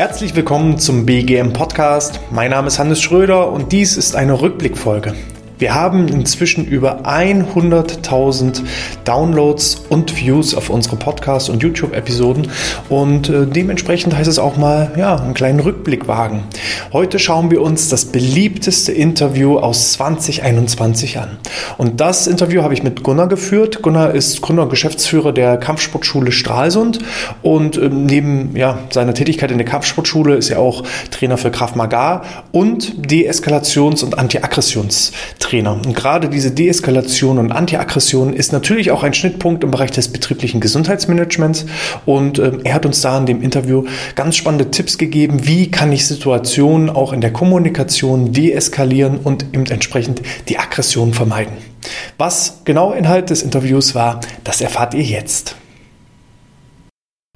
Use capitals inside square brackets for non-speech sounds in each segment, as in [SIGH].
Herzlich willkommen zum BGM Podcast. Mein Name ist Hannes Schröder und dies ist eine Rückblickfolge. Wir haben inzwischen über 100.000 Downloads und Views auf unsere Podcast- und YouTube-Episoden und äh, dementsprechend heißt es auch mal, ja, einen kleinen Rückblick wagen. Heute schauen wir uns das beliebteste Interview aus 2021 an. Und das Interview habe ich mit Gunnar geführt. Gunnar ist Gründer und Geschäftsführer der Kampfsportschule Stralsund und äh, neben ja, seiner Tätigkeit in der Kampfsportschule ist er auch Trainer für Kraft Maga und Deeskalations- und Antiaggressionstrainer. Trainer. Und gerade diese Deeskalation und Antiaggression ist natürlich auch ein Schnittpunkt im Bereich des betrieblichen Gesundheitsmanagements. Und äh, er hat uns da in dem Interview ganz spannende Tipps gegeben, wie kann ich Situationen auch in der Kommunikation deeskalieren und eben entsprechend die Aggression vermeiden. Was genau Inhalt des Interviews war, das erfahrt ihr jetzt.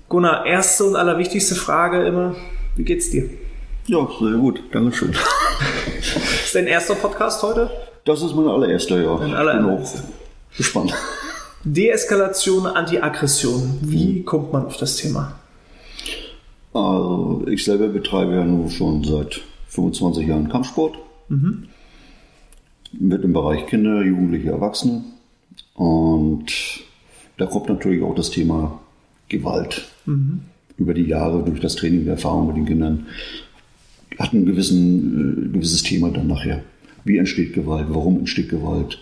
Gunnar, erste und allerwichtigste Frage immer, wie geht's dir? Ja, sehr gut, Dankeschön. ist dein erster Podcast heute? Das ist mein allererster, ja. Mein allererster. Gespannt. [LAUGHS] Deeskalation, Antiaggression. Wie mhm. kommt man auf das Thema? Also, ich selber betreibe ja nur schon seit 25 Jahren Kampfsport. Mhm. Mit im Bereich Kinder, Jugendliche, Erwachsene. Und da kommt natürlich auch das Thema Gewalt. Mhm. Über die Jahre, durch das Training, der Erfahrung mit den Kindern, hat ein gewissen, äh, gewisses Thema dann nachher. Wie entsteht Gewalt? Warum entsteht Gewalt?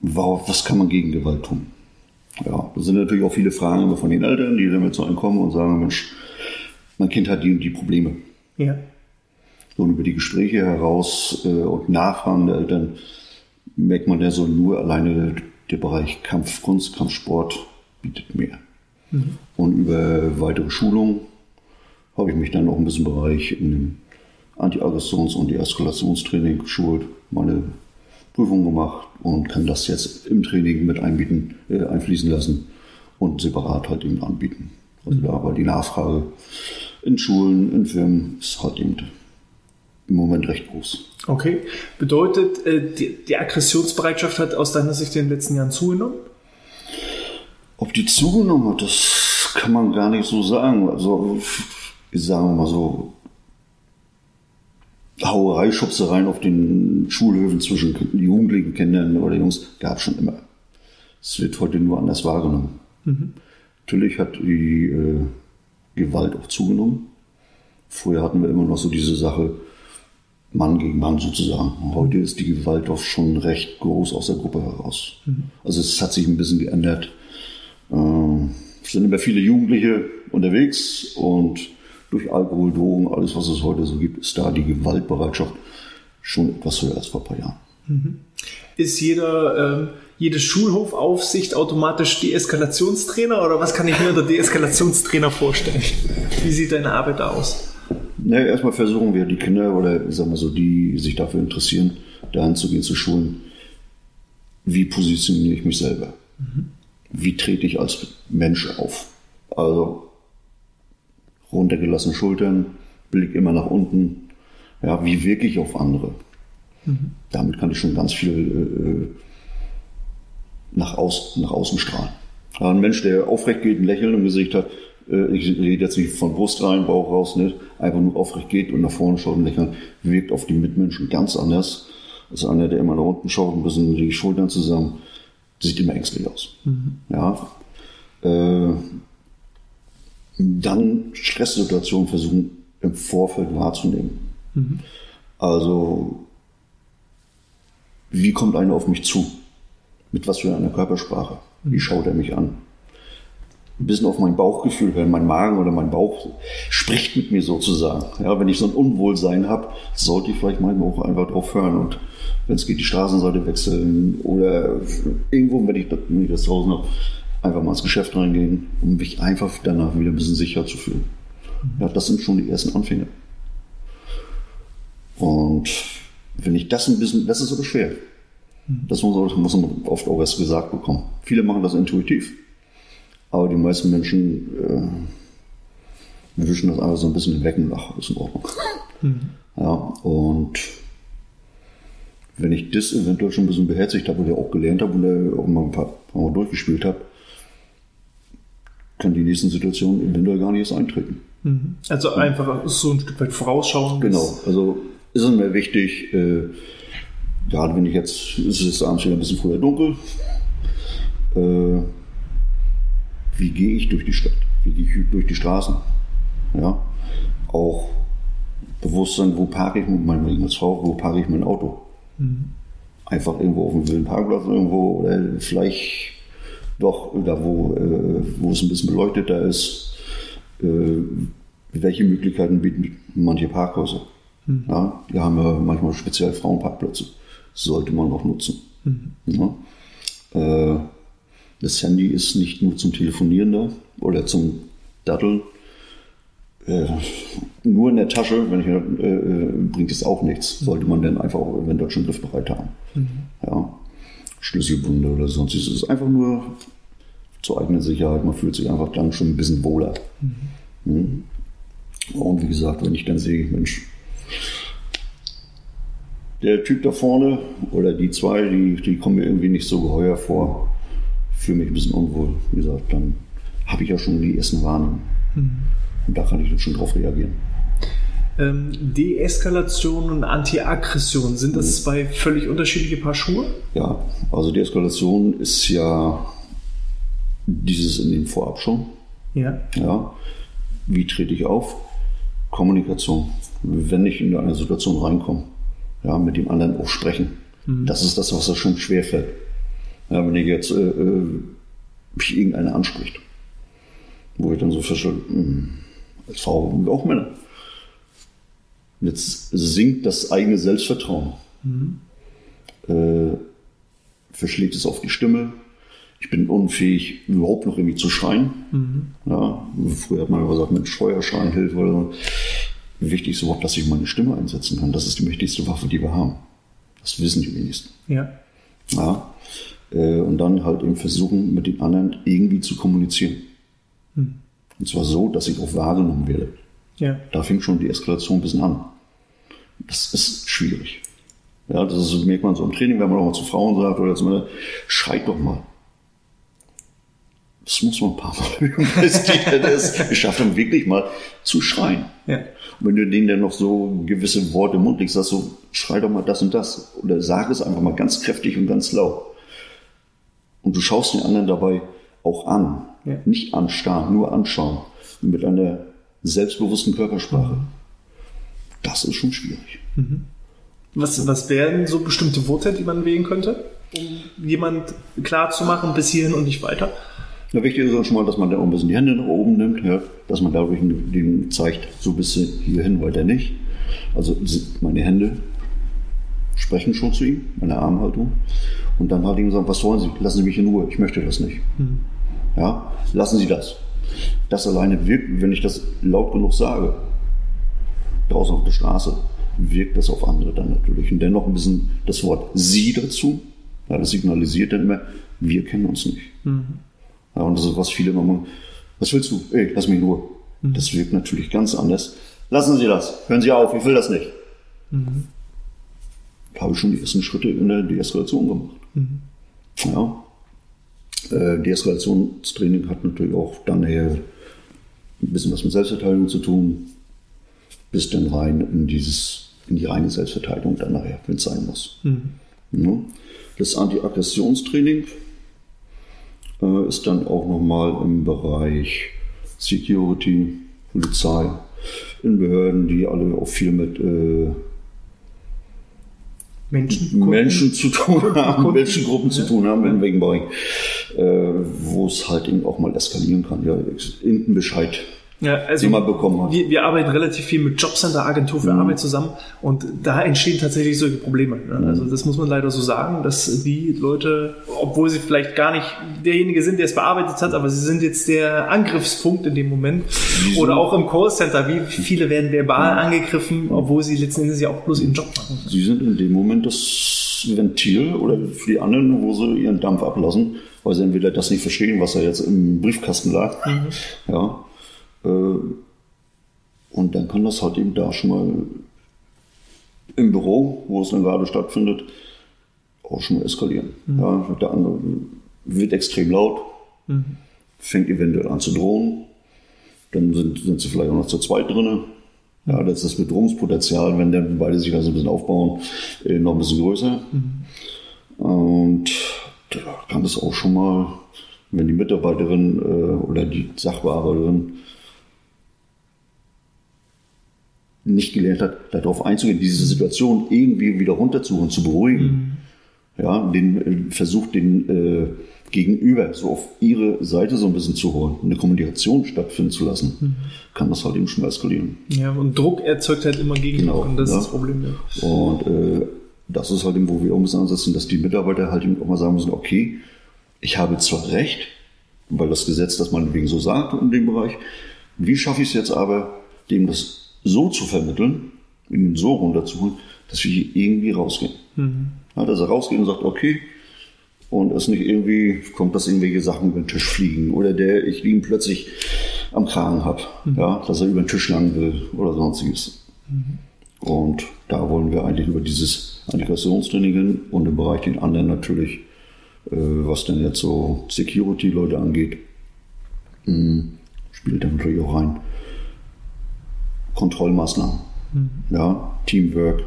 Was kann man gegen Gewalt tun? Ja, das sind natürlich auch viele Fragen von den Eltern, die damit zu einem kommen und sagen, Mensch, mein Kind hat die und die Probleme. Ja. So, und über die Gespräche heraus äh, und Nachfragen der Eltern merkt man ja so nur alleine der Bereich Kampfkunst, Kampfsport bietet mehr. Mhm. Und über weitere Schulungen habe ich mich dann auch ein bisschen Bereich in dem Anti-Aggressions- und Deeskalationstraining geschult, meine Prüfung gemacht und kann das jetzt im Training mit einbieten, äh, einfließen lassen und separat halt eben anbieten. Also da war die Nachfrage in Schulen, in Firmen ist halt eben im Moment recht groß. Okay. Bedeutet, äh, die, die Aggressionsbereitschaft hat aus deiner Sicht in den letzten Jahren zugenommen? Ob die zugenommen hat, das kann man gar nicht so sagen. Also, sagen wir mal so, Hauerei, Schubsereien auf den Schulhöfen zwischen Jugendlichen, Kindern oder Jungs gab es schon immer. Es wird heute nur anders wahrgenommen. Mhm. Natürlich hat die äh, Gewalt auch zugenommen. Früher hatten wir immer noch so diese Sache Mann gegen Mann sozusagen. Heute ist die Gewalt auch schon recht groß aus der Gruppe heraus. Mhm. Also es hat sich ein bisschen geändert. Äh, es sind immer viele Jugendliche unterwegs und durch Alkohol, Drogen, alles, was es heute so gibt, ist da die Gewaltbereitschaft schon etwas höher als vor ein paar Jahren. Mhm. Ist jeder, äh, jede Schulhofaufsicht automatisch Deeskalationstrainer oder was kann ich mir unter Deeskalationstrainer vorstellen? Wie sieht deine Arbeit da aus? Naja, erstmal versuchen wir die Kinder oder sagen wir so, die sich dafür interessieren, dahin zu gehen, zu schulen. Wie positioniere ich mich selber? Mhm. Wie trete ich als Mensch auf? Also runtergelassene Schultern, Blick immer nach unten. Ja, wie wirke ich auf andere? Mhm. Damit kann ich schon ganz viel äh, nach, außen, nach außen strahlen. Ja, ein Mensch, der aufrecht geht, ein Lächeln im Gesicht hat, äh, ich rede jetzt nicht von Brust rein, Bauch raus, nicht, einfach nur aufrecht geht und nach vorne schaut und lächelt, wirkt auf die Mitmenschen ganz anders als einer, der immer nach unten schaut, ein bisschen die Schultern zusammen, sieht immer ängstlich aus. Mhm. Ja, äh, dann Stresssituationen versuchen im Vorfeld wahrzunehmen. Mhm. Also, wie kommt einer auf mich zu? Mit was für einer Körpersprache? Wie mhm. schaut er mich an? Ein bisschen auf mein Bauchgefühl hören, mein Magen oder mein Bauch spricht mit mir sozusagen. Ja, wenn ich so ein Unwohlsein habe, sollte ich vielleicht meinen Bauch einfach drauf hören und wenn es geht, die Straßenseite wechseln oder irgendwo, wenn ich, wenn ich das draußen habe, einfach mal ins Geschäft reingehen, um mich einfach danach wieder ein bisschen sicher zu fühlen. Ja, das sind schon die ersten Anfänge. Und wenn ich das ein bisschen, das ist aber schwer. Das muss, muss man oft auch erst gesagt bekommen. Viele machen das intuitiv, aber die meisten Menschen äh, wischen das einfach so ein bisschen weg und ach, ist in Ordnung. Mhm. Ja, und wenn ich das eventuell schon ein bisschen beherzigt habe oder auch gelernt habe und auch mal ein paar Mal durchgespielt habe, kann die nächsten Situationen eventuell gar nicht erst eintreten. Mhm. Also einfach so ein Stück weit vorausschauen. Genau, also ist es mir wichtig, äh, gerade wenn ich jetzt, ist es abends wieder ein bisschen früher dunkel, äh, wie gehe ich durch die Stadt, wie gehe ich durch die Straßen. Ja, auch Bewusstsein, wo parke ich mit meinem als Frau, wo parke ich mein Auto. Mhm. Einfach irgendwo auf dem wilden Parkplatz irgendwo oder vielleicht doch da, wo, äh, wo es ein bisschen beleuchteter ist. Äh, welche Möglichkeiten bieten manche Parkhäuser? Mhm. Ja, wir haben ja manchmal speziell Frauenparkplätze. Sollte man auch nutzen. Mhm. Ja. Äh, das Handy ist nicht nur zum Telefonieren da oder zum Datteln. Äh, nur in der Tasche, wenn ich, äh bringt es auch nichts. Sollte man dann einfach auch eventuell schon griffbereit haben. Mhm. Ja. Schlüsselbunde oder sonst. Es ist einfach nur zur eigenen Sicherheit. Man fühlt sich einfach dann schon ein bisschen wohler. Mhm. Mhm. Und wie gesagt, wenn ich dann sehe, Mensch, der Typ da vorne oder die zwei, die, die kommen mir irgendwie nicht so geheuer vor, fühle mich ein bisschen unwohl. Wie gesagt, dann habe ich ja schon die ersten Warnungen. Mhm. Und da kann ich dann schon drauf reagieren. Ähm, Deeskalation und Antiaggression, sind das mhm. zwei völlig unterschiedliche Paar Schuhe? Ja, also Deeskalation ist ja dieses in dem Vorab schon. Ja. ja. Wie trete ich auf? Kommunikation. Wenn ich in eine Situation reinkomme, ja, mit dem anderen auch sprechen. Mhm. Das ist das, was da schon schwerfällt. Ja, wenn ich jetzt äh, äh, mich irgendeiner anspricht, wo ich dann so feststelle, hm, als Frau und auch Männer. Jetzt sinkt das eigene Selbstvertrauen. Mhm. Äh, verschlägt es auf die Stimme. Ich bin unfähig, überhaupt noch irgendwie zu schreien. Mhm. Ja, früher hat man gesagt, mit Steuerschein hilft oder so. Wichtig ist überhaupt, dass ich meine Stimme einsetzen kann. Das ist die mächtigste Waffe, die wir haben. Das wissen die wenigsten. Ja. ja. Äh, und dann halt eben versuchen, mit den anderen irgendwie zu kommunizieren. Mhm. Und zwar so, dass ich auch wahrgenommen werde. Ja. Da fängt schon die Eskalation ein bisschen an. Das ist schwierig. Ja, das ist, merkt man so im Training, wenn man auch mal zu Frauen sagt oder zu Männern, schreit doch mal. Das muss man ein paar Mal [LAUGHS] üben, bis die [LAUGHS] dann es geschafft haben, wirklich mal zu schreien. Ja. Und wenn du denen dann noch so gewisse Worte im Mund legst, sagst du, schrei doch mal das und das. Oder sag es einfach mal ganz kräftig und ganz laut. Und du schaust den anderen dabei auch an. Ja. Nicht anstarren, nur anschauen. Mit einer selbstbewussten Körpersprache. Das ist schon schwierig. Mhm. Was, was wären so bestimmte Worte, die man wählen könnte, um jemand klar zu machen, bis hierhin und nicht weiter? Ja, wichtig ist auch schon mal, dass man da auch ein bisschen die Hände nach oben nimmt, ja, dass man dadurch den zeigt, so bist du hierhin, weiter nicht. Also meine Hände sprechen schon zu ihm, meine Armhaltung. Und dann halt ihm sagen, was wollen Sie? Lassen Sie mich in Ruhe, ich möchte das nicht. Mhm. Ja, lassen Sie das. Das alleine wirkt, wenn ich das laut genug sage, draußen auf der Straße, wirkt das auf andere dann natürlich. Und dennoch ein bisschen das Wort Sie dazu. Ja, das signalisiert dann immer, wir kennen uns nicht. Mhm. Ja, und das ist, was viele immer machen. Was willst du? Ey, lass mich in Ruhe. Mhm. Das wirkt natürlich ganz anders. Lassen Sie das. Hören Sie auf, ich will das nicht. Mhm. Da habe ich schon die ersten Schritte in der Deeskalation gemacht. Mhm. Ja. Äh, Deeskalationstraining hat natürlich auch dann eher ein bisschen was mit Selbstverteidigung zu tun, bis dann rein in dieses, in die reine Selbstverteidigung dann nachher, wenn es sein muss. Mhm. Ja. Das Anti-Aggressionstraining äh, ist dann auch nochmal im Bereich Security, Polizei, in Behörden, die alle auch viel mit äh, Menschen, Menschen zu tun haben, Menschengruppen zu tun haben, in welchem Bereich, äh, wo es halt eben auch mal eskalieren kann. Ja, irgendein Bescheid ja, also die man bekommen hat. Wir, wir arbeiten relativ viel mit Jobcenter, Agentur für mhm. Arbeit zusammen und da entstehen tatsächlich solche Probleme. Mhm. Also das muss man leider so sagen, dass die Leute, obwohl sie vielleicht gar nicht derjenige sind, der es bearbeitet hat, aber sie sind jetzt der Angriffspunkt in dem Moment. Wieso? Oder auch im Callcenter, wie viele werden verbal mhm. angegriffen, obwohl sie letzten Endes ja auch bloß ihren Job machen. Sie sind in dem Moment das Ventil oder für die anderen, wo sie ihren Dampf ablassen, weil sie entweder das nicht verstehen, was da jetzt im Briefkasten lag. Mhm. Ja und dann kann das halt eben da schon mal im Büro, wo es dann gerade stattfindet, auch schon mal eskalieren. Mhm. Ja, der andere wird extrem laut. Mhm. fängt eventuell an zu drohen. Dann sind, sind sie vielleicht auch noch zu zweit drin. Ja, das ist das Bedrohungspotenzial, wenn dann beide sich da so ein bisschen aufbauen, äh, noch ein bisschen größer. Mhm. Und da kann es auch schon mal, wenn die Mitarbeiterin äh, oder die Sachbearbeiterin nicht gelernt hat, darauf einzugehen, diese Situation irgendwie wieder runterzuholen, zu beruhigen. Mhm. Ja, den äh, versucht den äh, Gegenüber so auf ihre Seite so ein bisschen zu holen, eine Kommunikation stattfinden zu lassen, mhm. kann das halt eben schon eskalieren. Ja, und Druck erzeugt halt immer Gegendruck genau, und das ja. ist das Problem. Ja. Und äh, das ist halt eben, wo wir auch ein bisschen ansetzen, dass die Mitarbeiter halt eben auch mal sagen müssen, okay, ich habe zwar recht, weil das Gesetz das meinetwegen so sagt in dem Bereich, wie schaffe ich es jetzt aber, dem das so zu vermitteln, ihn so runterzuholen, dass wir hier irgendwie rausgehen. Mhm. Ja, dass er rausgeht und sagt, okay, und es nicht irgendwie kommt, dass irgendwelche Sachen über den Tisch fliegen oder der ich ihn plötzlich am Kragen habe, mhm. ja, dass er über den Tisch lang will oder sonstiges. Mhm. Und da wollen wir eigentlich über dieses Antigrationstraining hin und im Bereich den anderen natürlich, äh, was denn jetzt so Security-Leute angeht, mh, hm, spielt da natürlich auch rein. Kontrollmaßnahmen, mhm. ja, Teamwork,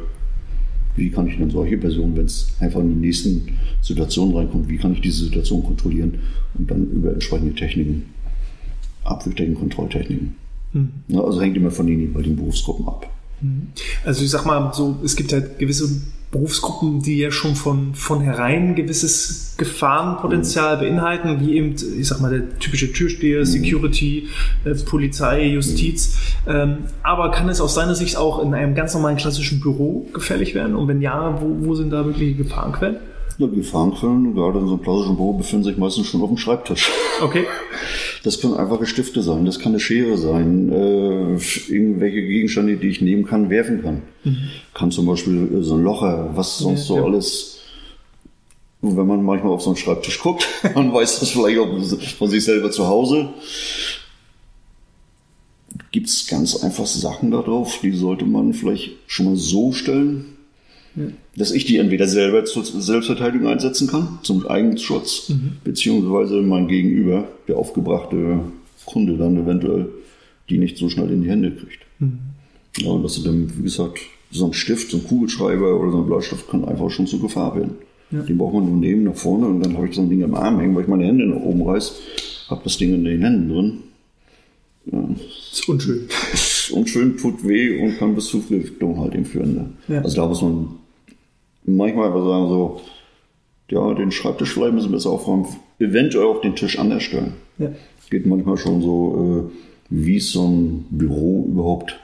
wie kann ich denn solche Personen, wenn es einfach in die nächsten Situationen reinkommt, wie kann ich diese Situation kontrollieren und dann über entsprechende Techniken, Abwürgtechniken, Kontrolltechniken. Mhm. Ja, also hängt immer von den jeweiligen Berufsgruppen ab. Mhm. Also ich sag mal so, es gibt halt gewisse Berufsgruppen, die ja schon von, von herein gewisses Gefahrenpotenzial beinhalten, wie eben, ich sag mal, der typische Türsteher, mhm. Security, äh, Polizei, Justiz. Ähm, aber kann es aus seiner Sicht auch in einem ganz normalen klassischen Büro gefährlich werden? Und wenn ja, wo, wo sind da wirklich Gefahrenquellen? Ja, die Gefahrenquellen, gerade in so einem klassischen Büro, befinden sich meistens schon auf dem Schreibtisch. Okay. [LAUGHS] Das können einfache Stifte sein, das kann eine Schere sein, äh, irgendwelche Gegenstände, die ich nehmen kann, werfen kann. Mhm. Kann zum Beispiel äh, so ein Locher, was sonst ja, so ja. alles. Und wenn man manchmal auf so einen Schreibtisch guckt, [LAUGHS] man weiß das vielleicht auch von sich selber zu Hause. Gibt es ganz einfach Sachen darauf, die sollte man vielleicht schon mal so stellen, dass ich die entweder selber zur Selbstverteidigung einsetzen kann, zum Eigenschutz, mhm. beziehungsweise mein Gegenüber, der aufgebrachte Kunde dann eventuell, die nicht so schnell in die Hände kriegt. Mhm. Ja, und dass du dann, wie gesagt, so ein Stift, so ein Kugelschreiber oder so ein Bleistift kann einfach schon zu Gefahr werden. Ja. Den braucht man nur nehmen nach vorne und dann habe ich so ein Ding am Arm hängen, weil ich meine Hände nach oben reiß, habe das Ding in den Händen drin. Ja. Das ist unschön. Ist unschön, tut weh und kann bis zu Vergiftung halt eben führen. Ne? Ja. Also da muss man manchmal einfach sagen so, ja, den Schreibtisch vielleicht müssen wir besser aufräumen, eventuell auch den Tisch anders stellen. Ja. Geht manchmal schon so, äh, wie ist so ein Büro überhaupt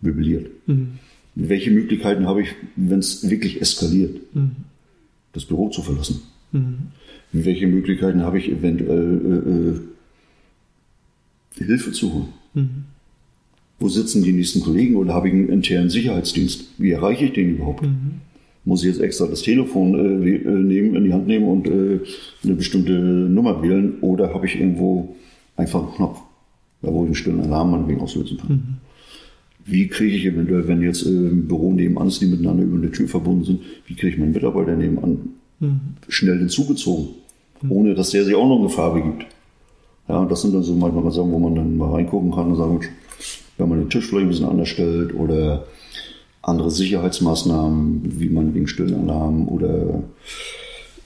möbliert. Mhm. Welche Möglichkeiten habe ich, wenn es wirklich eskaliert, mhm. das Büro zu verlassen? Mhm. Welche Möglichkeiten habe ich eventuell äh, äh, Hilfe zu holen? Mhm. Wo sitzen die nächsten Kollegen oder habe ich einen internen Sicherheitsdienst? Wie erreiche ich den überhaupt? Muss ich jetzt extra das Telefon äh, äh, nehmen, in die Hand nehmen und äh, eine bestimmte Nummer wählen oder habe ich irgendwo einfach einen Knopf, da wo ich einen stillen Alarm meinetwegen auslösen kann. Mhm. Wie kriege ich eventuell, wenn jetzt äh, im Büro nebenan ist, die miteinander über eine Tür verbunden sind, wie kriege ich meinen Mitarbeiter nebenan mhm. schnell hinzugezogen, mhm. ohne dass der sich auch noch eine Farbe gibt. Ja, und das sind dann so manchmal Sachen, wo man dann mal reingucken kann und sagen, wenn man den Tisch vielleicht ein bisschen anders stellt oder andere Sicherheitsmaßnahmen, wie man wegen Stillenalarm oder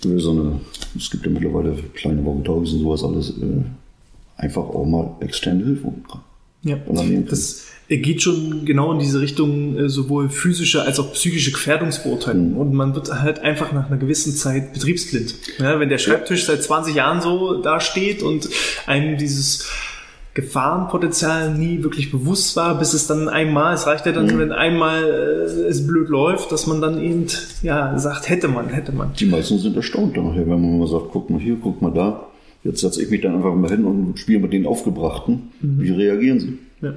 so eine, es gibt ja mittlerweile kleine Walkie-Talkies und sowas alles, äh, einfach auch mal externe Hilfe kann. Ja, das geht schon genau in diese Richtung, äh, sowohl physische als auch psychische Gefährdungsbeurteilung. Mhm. Und man wird halt einfach nach einer gewissen Zeit betriebsblind. Ja, wenn der Schreibtisch seit 20 Jahren so da steht und einem dieses Gefahrenpotenzial nie wirklich bewusst war, bis es dann einmal, es reicht ja dann, mhm. wenn einmal äh, es blöd läuft, dass man dann eben ja sagt, hätte man, hätte man. Die meisten sind erstaunt nachher, wenn man mal sagt, guck mal hier, guck mal da. Jetzt setze ich mich dann einfach mal hin und spiele mit den Aufgebrachten. Mhm. Wie reagieren sie? Ja.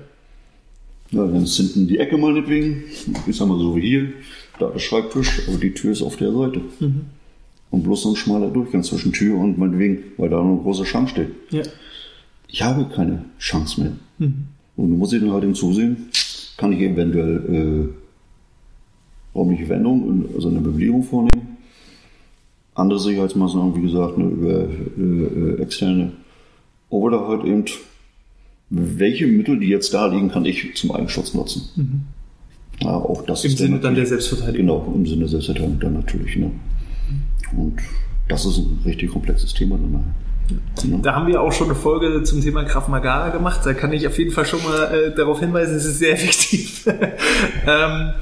Ja, dann ist hinten die Ecke meinetwegen, ich sag mal so wie hier, da der Schreibtisch, aber die Tür ist auf der Seite. Mhm. Und bloß so ein schmaler Durchgang zwischen Tür und meinetwegen, weil da noch eine große Scham steht. Ja ich habe keine Chance mehr. Mhm. Und du musst ich dann halt zusehen, kann ich eventuell äh, räumliche Veränderungen, also eine Möblierung vornehmen. Andere Sicherheitsmaßnahmen, wie gesagt, ne, über äh, externe Oder halt eben, welche Mittel, die jetzt da liegen, kann ich zum Eigenschutz nutzen. Mhm. Ja, auch das Im Sinne dann der Selbstverteidigung. Genau, im Sinne der Selbstverteidigung dann natürlich. Ne? Und das ist ein richtig komplexes Thema dann nachher. Da haben wir auch schon eine Folge zum Thema Kraft Maga gemacht. Da kann ich auf jeden Fall schon mal äh, darauf hinweisen, es ist sehr [LAUGHS] effektiv. ähm,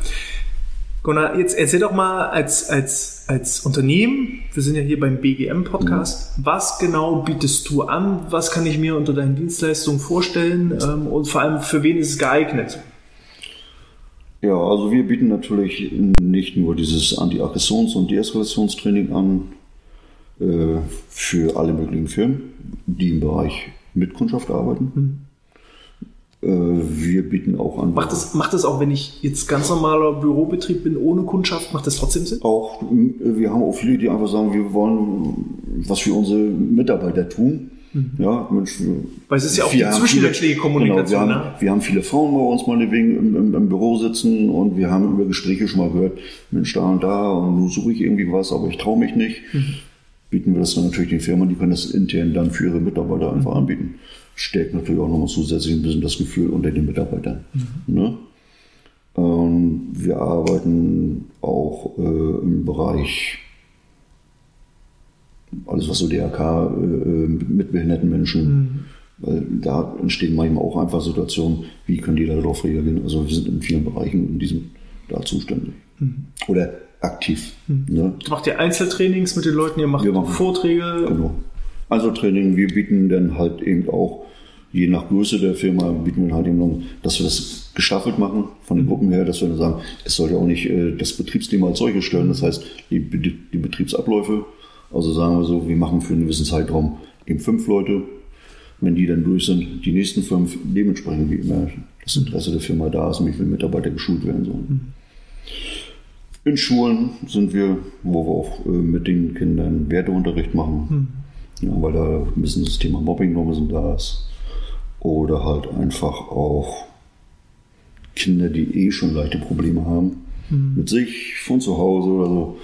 Gunnar, jetzt erzähl doch mal als, als, als Unternehmen, wir sind ja hier beim BGM-Podcast, mhm. was genau bietest du an? Was kann ich mir unter deinen Dienstleistungen vorstellen? Ähm, und vor allem, für wen ist es geeignet? Ja, also wir bieten natürlich nicht nur dieses Anti-Aggressions- und Deeskalationstraining an, äh, für alle möglichen Firmen, die im Bereich Mitkundschaft arbeiten. Mhm. Wir bieten auch an. Macht das, macht das auch, wenn ich jetzt ganz normaler Bürobetrieb bin, ohne Kundschaft, macht das trotzdem Sinn? Auch, wir haben auch viele, die einfach sagen, wir wollen was für unsere Mitarbeiter tun. Mhm. Ja, Mensch, Weil es ist ja auch die zwischenmenschliche Kommunikation. Genau, wir, haben, ne? wir haben viele Frauen bei uns meinetwegen im, im, im, Büro sitzen und wir haben über Gespräche schon mal gehört, Mensch, da und da und nun suche ich irgendwie was, aber ich traue mich nicht. Mhm bieten wir das dann natürlich den Firmen, die können das intern dann für ihre Mitarbeiter einfach mhm. anbieten. Stärkt natürlich auch nochmal zusätzlich ein bisschen das Gefühl unter den Mitarbeitern. Mhm. Ne? Ähm, wir arbeiten auch äh, im Bereich alles, was so DRK äh, mit behinderten Menschen, mhm. weil da entstehen manchmal auch einfach Situationen, wie können die darauf reagieren. Also wir sind in vielen Bereichen in diesem da zuständig. Mhm. Oder aktiv. Hm. Ne? Macht ihr Einzeltrainings mit den Leuten, ihr macht wir machen, Vorträge? Genau. Einzeltraining, wir bieten dann halt eben auch, je nach Größe der Firma, bieten wir halt eben, dass wir das gestaffelt machen von den hm. Gruppen her, dass wir dann sagen, es sollte auch nicht äh, das Betriebsthema als solches stellen, das heißt die, die Betriebsabläufe, also sagen wir so, wir machen für einen gewissen Zeitraum eben fünf Leute, wenn die dann durch sind, die nächsten fünf, dementsprechend wie immer das Interesse der Firma da ist und wie viele Mitarbeiter geschult werden sollen. Mhm. In Schulen sind wir, wo wir auch äh, mit den Kindern Werteunterricht machen, hm. ja, weil da ein bisschen das Thema Mobbing noch ein bisschen da ist. Oder halt einfach auch Kinder, die eh schon leichte Probleme haben, hm. mit sich von zu Hause oder so,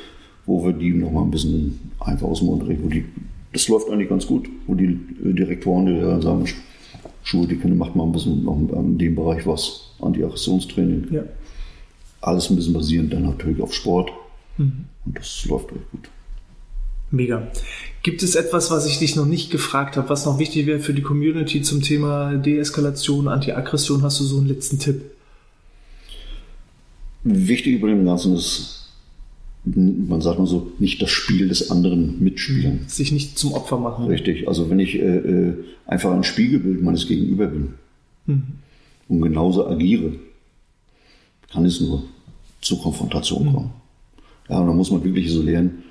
wo wir die noch mal ein bisschen einfach aus dem Unterricht, wo die, das läuft eigentlich ganz gut, wo die äh, Direktoren die da sagen, Schule, die Kinder macht mal ein bisschen noch in dem Bereich was, Anti-Aggressionstraining. Ja alles ein bisschen basierend dann natürlich auf Sport. Mhm. Und das läuft echt gut. Mega. Gibt es etwas, was ich dich noch nicht gefragt habe, was noch wichtig wäre für die Community zum Thema Deeskalation, Anti-Aggression? Hast du so einen letzten Tipp? Wichtig über dem Ganzen ist, man sagt mal so, nicht das Spiel des anderen mitspielen. Mhm. Sich nicht zum Opfer machen. Richtig. Also wenn ich äh, äh einfach ein Spiegelbild meines Gegenüber bin mhm. und genauso agiere, kann es nur zur Konfrontation kommen. Ja, und da muss man wirklich so lernen,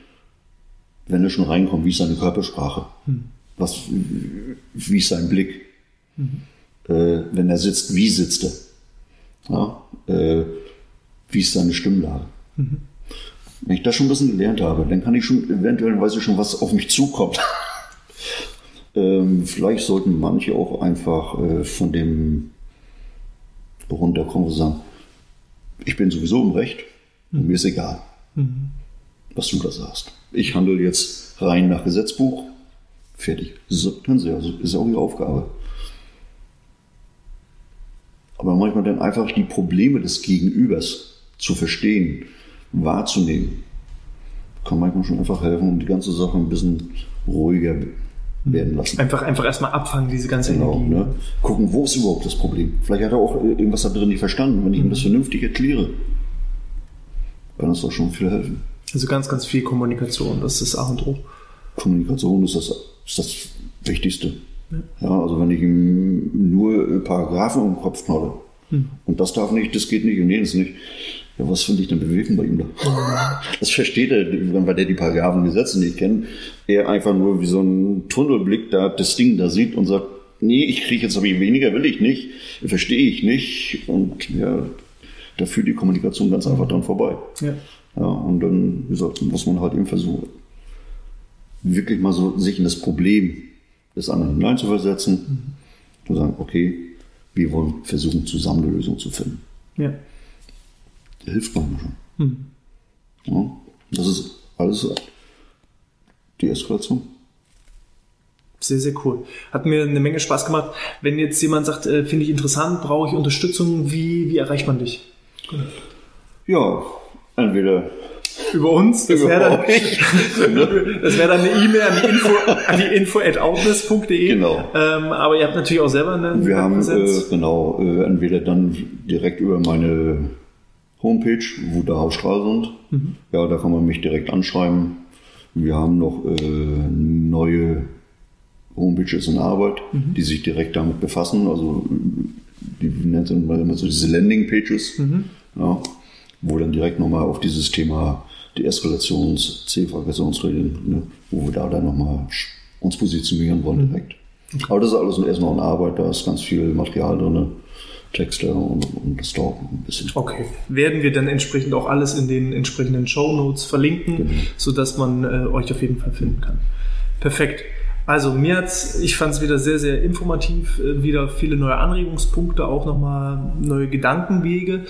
wenn er schon reinkommt, wie ist seine Körpersprache? Mhm. Was, wie ist sein Blick? Mhm. Äh, wenn er sitzt, wie sitzt er? Ja, äh, wie ist seine Stimmlage? Mhm. Wenn ich das schon ein bisschen gelernt habe, dann kann ich schon, eventuell weiß ich schon, was auf mich zukommt. [LAUGHS] ähm, vielleicht sollten manche auch einfach äh, von dem runterkommen und sagen, ich bin sowieso im Recht und mir ist egal, mhm. was du da sagst. Ich handle jetzt rein nach Gesetzbuch, fertig. So, also ist auch ihre Aufgabe. Aber manchmal dann einfach die Probleme des Gegenübers zu verstehen, wahrzunehmen, kann manchmal schon einfach helfen, um die ganze Sache ein bisschen ruhiger werden lassen. Einfach, einfach erstmal abfangen, diese ganze genau, Energie. Ne? Gucken, wo ist überhaupt das Problem? Vielleicht hat er auch irgendwas da drin nicht verstanden. Wenn ich ihm das mhm. vernünftig erkläre, kann das doch schon viel helfen. Also ganz, ganz viel Kommunikation, das ist das A und O. Kommunikation ist das, ist das Wichtigste. Ja. ja. also wenn ich ihm nur Paragraphen im Kopf knalle hm. und das darf nicht, das geht nicht und jenes nicht, ja, was finde ich denn bewegen bei ihm da? Das versteht er, weil der die Paragraphen Gesetze nicht kennt. Er einfach nur wie so ein Tunnelblick da das Ding da sieht und sagt, nee, ich kriege jetzt aber weniger, will ich nicht, verstehe ich nicht. Und ja, da führt die Kommunikation ganz einfach dann vorbei. Ja. ja und dann, wie gesagt, muss man halt eben versuchen, wirklich mal so sich in das Problem des anderen hineinzuversetzen mhm. und sagen, okay, wir wollen versuchen, zusammen eine Lösung zu finden. Ja hilft manchmal schon. Hm. Ja, das ist alles die Eskalation. Sehr, sehr cool. Hat mir eine Menge Spaß gemacht. Wenn jetzt jemand sagt, äh, finde ich interessant, brauche ich Unterstützung, wie, wie erreicht man dich? Ja, entweder über uns. Das wäre dann, [LAUGHS] wär dann eine E-Mail an die info, an die info at outness.de. Genau. Ähm, aber ihr habt natürlich auch selber eine Wir haben, äh, genau, äh, entweder dann direkt über meine Homepage, wo da Hausstrahl sind. Mhm. Ja, da kann man mich direkt anschreiben. Wir haben noch äh, neue Homepages in Arbeit, mhm. die sich direkt damit befassen. Also die nennt man immer so diese Landing-Pages, mhm. ja, wo dann direkt nochmal auf dieses Thema die Eskalations-, C-Veraggressionsregeln, ne, wo wir da dann nochmal uns positionieren wollen mhm. direkt. Aber das ist alles erst noch in Arbeit, da ist ganz viel Material drin. Texte und, und das dauert ein bisschen. Okay. Werden wir dann entsprechend auch alles in den entsprechenden Show Notes verlinken, genau. sodass man äh, euch auf jeden Fall finden kann. Perfekt. Also mir hat's, ich fand es wieder sehr, sehr informativ, äh, wieder viele neue Anregungspunkte, auch nochmal neue Gedankenwege.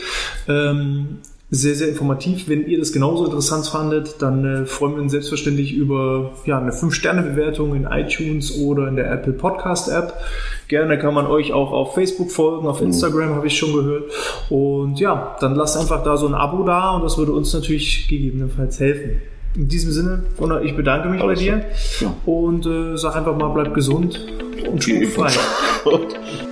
Ähm, sehr, sehr informativ. Wenn ihr das genauso interessant fandet, dann äh, freuen wir uns selbstverständlich über ja, eine 5-Sterne-Bewertung in iTunes oder in der Apple Podcast-App. Gerne kann man euch auch auf Facebook folgen, auf Instagram mhm. habe ich schon gehört. Und ja, dann lasst einfach da so ein Abo da und das würde uns natürlich gegebenenfalls helfen. In diesem Sinne, Gunnar, ich bedanke mich Alles bei dir ja. und äh, sag einfach mal, bleib gesund und frei. [LAUGHS]